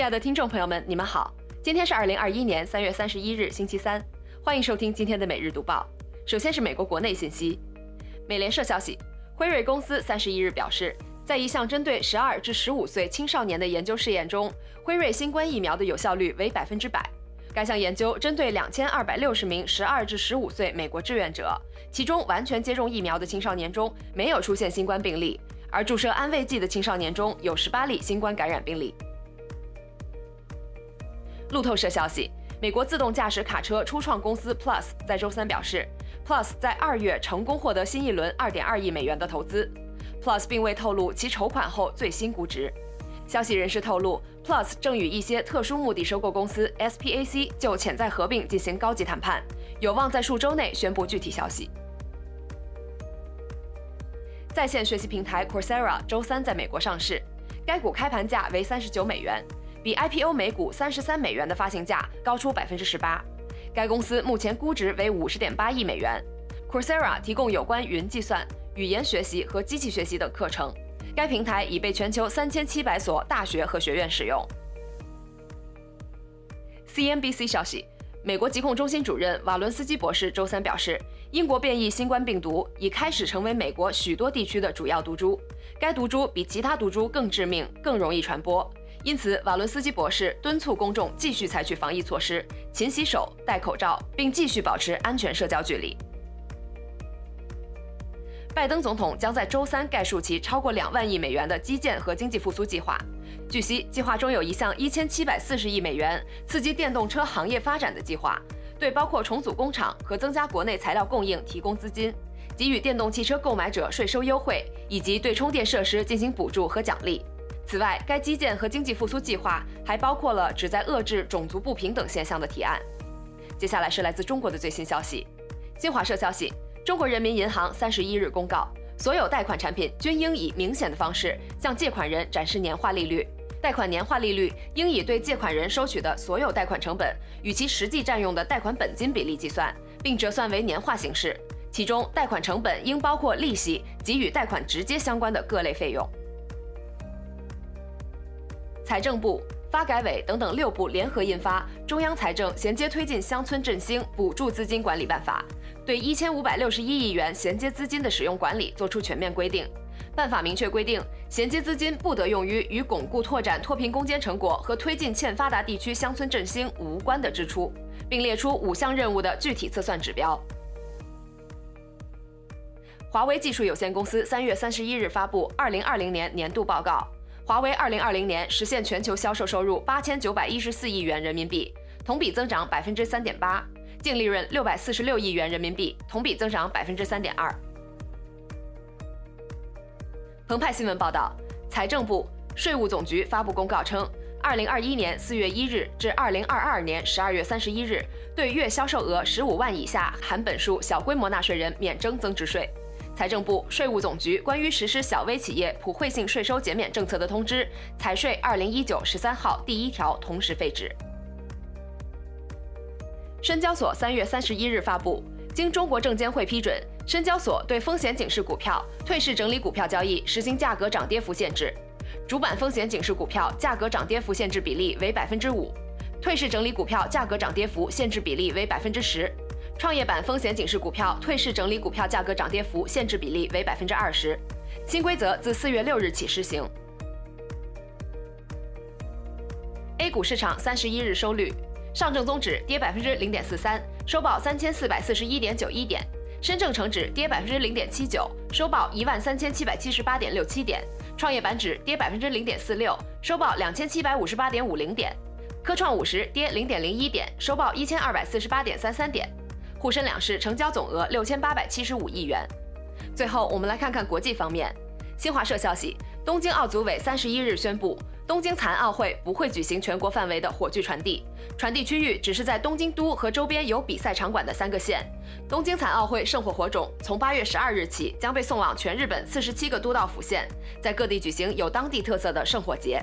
亲爱的听众朋友们，你们好，今天是二零二一年三月三十一日，星期三，欢迎收听今天的每日读报。首先是美国国内信息，美联社消息，辉瑞公司三十一日表示，在一项针对十二至十五岁青少年的研究试验中，辉瑞新冠疫苗的有效率为百分之百。该项研究针对两千二百六十名十二至十五岁美国志愿者，其中完全接种疫苗的青少年中没有出现新冠病例，而注射安慰剂的青少年中有十八例新冠感染病例。路透社消息，美国自动驾驶卡车初创公司 Plus 在周三表示，Plus 在二月成功获得新一轮2.2亿美元的投资。Plus 并未透露其筹款后最新估值。消息人士透露，Plus 正与一些特殊目的收购公司 SPAC 就潜在合并进行高级谈判，有望在数周内宣布具体消息。在线学习平台 Coursera 周三在美国上市，该股开盘价为39美元。比 IPO 每股三十三美元的发行价高出百分之十八。该公司目前估值为五十点八亿美元。Coursera 提供有关云计算、语言学习和机器学习等课程。该平台已被全球三千七百所大学和学院使用。CNBC 消息，美国疾控中心主任瓦伦斯基博士周三表示，英国变异新冠病毒已开始成为美国许多地区的主要毒株。该毒株比其他毒株更致命，更容易传播。因此，瓦伦斯基博士敦促公众继续采取防疫措施，勤洗手、戴口罩，并继续保持安全社交距离。拜登总统将在周三概述其超过两万亿美元的基建和经济复苏计划。据悉，计划中有一项一千七百四十亿美元刺激电动车行业发展的计划，对包括重组工厂和增加国内材料供应提供资金，给予电动汽车购买者税收优惠，以及对充电设施进行补助和奖励。此外，该基建和经济复苏计划还包括了旨在遏制种族不平等现象的提案。接下来是来自中国的最新消息。新华社消息，中国人民银行三十一日公告，所有贷款产品均应以明显的方式向借款人展示年化利率，贷款年化利率应以对借款人收取的所有贷款成本与其实际占用的贷款本金比例计算，并折算为年化形式，其中贷款成本应包括利息及与贷款直接相关的各类费用。财政部、发改委等等六部联合印发《中央财政衔接推进乡村振兴补助资金管理办法》，对一千五百六十一亿元衔接资金的使用管理作出全面规定。办法明确规定，衔接资金不得用于与巩固拓展脱贫攻坚成果和推进欠发达地区乡村振兴无关的支出，并列出五项任务的具体测算指标。华为技术有限公司三月三十一日发布二零二零年年度报告。华为二零二零年实现全球销售收入八千九百一十四亿元人民币，同比增长百分之三点八，净利润六百四十六亿元人民币，同比增长百分之三点二。澎湃新闻报道，财政部、税务总局发布公告称，二零二一年四月一日至二零二二年十二月三十一日，对月销售额十五万以下含本数小规模纳税人免征增值税。财政部、税务总局关于实施小微企业普惠性税收减免政策的通知（财税二零一九十三号）第一条同时废止。深交所三月三十一日发布，经中国证监会批准，深交所对风险警示股票、退市整理股票交易实行价格涨跌幅限制，主板风险警示股票价格涨跌幅限制比例为百分之五，退市整理股票价格涨跌幅限制比例为百分之十。创业板风险警示股票退市整理股票价格涨跌幅限制比例为百分之二十，新规则自四月六日起施行。A 股市场三十一日收率，上证综指跌百分之零点四三，收报三千四百四十一点九一点；深证成指跌百分之零点七九，收报一万三千七百七十八点六七点；创业板指跌百分之零点四六，收报两千七百五十八点五零点；科创五十跌零点零一点，收报一千二百四十八点三三点。沪深两市成交总额六千八百七十五亿元。最后，我们来看看国际方面。新华社消息，东京奥组委三十一日宣布，东京残奥会不会举行全国范围的火炬传递，传递区域只是在东京都和周边有比赛场馆的三个县。东京残奥会圣火火种从八月十二日起将被送往全日本四十七个都道府县，在各地举行有当地特色的圣火节。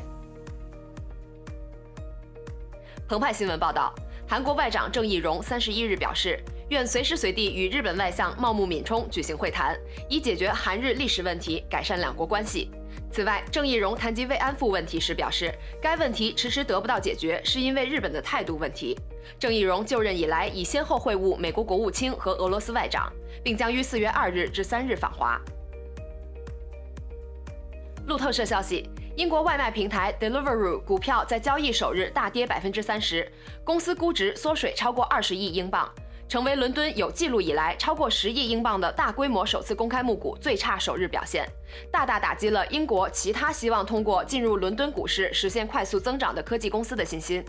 澎湃新闻报道，韩国外长郑义溶三十一日表示。愿随时随地与日本外相茂木敏充举行会谈，以解决韩日历史问题，改善两国关系。此外，郑义溶谈及慰安妇问题时表示，该问题迟迟得不到解决，是因为日本的态度问题。郑义溶就任以来，已先后会晤美国国务卿和俄罗斯外长，并将于四月二日至三日访华。路透社消息，英国外卖平台 Deliveroo 股票在交易首日大跌百分之三十，公司估值缩水超过二十亿英镑。成为伦敦有记录以来超过十亿英镑的大规模首次公开募股最差首日表现，大大打击了英国其他希望通过进入伦敦股市实现快速增长的科技公司的信心。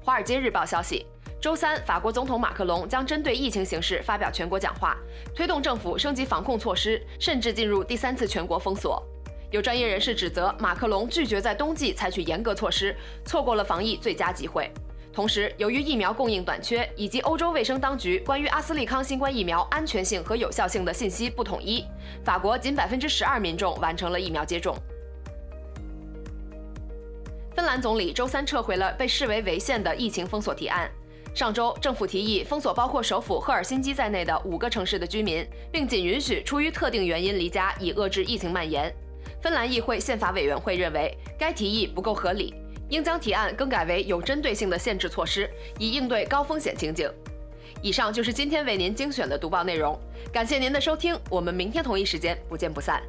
华尔街日报消息，周三，法国总统马克龙将针对疫情形势发表全国讲话，推动政府升级防控措施，甚至进入第三次全国封锁。有专业人士指责马克龙拒绝在冬季采取严格措施，错过了防疫最佳机会。同时，由于疫苗供应短缺，以及欧洲卫生当局关于阿斯利康新冠疫苗安全性和有效性的信息不统一，法国仅百分之十二民众完成了疫苗接种。芬兰总理周三撤回了被视为违宪的疫情封锁提案。上周，政府提议封锁包括首府赫尔辛基在内的五个城市的居民，并仅允许出于特定原因离家，以遏制疫情蔓延。芬兰议会宪法委员会认为该提议不够合理。应将提案更改为有针对性的限制措施，以应对高风险情景。以上就是今天为您精选的读报内容，感谢您的收听，我们明天同一时间不见不散。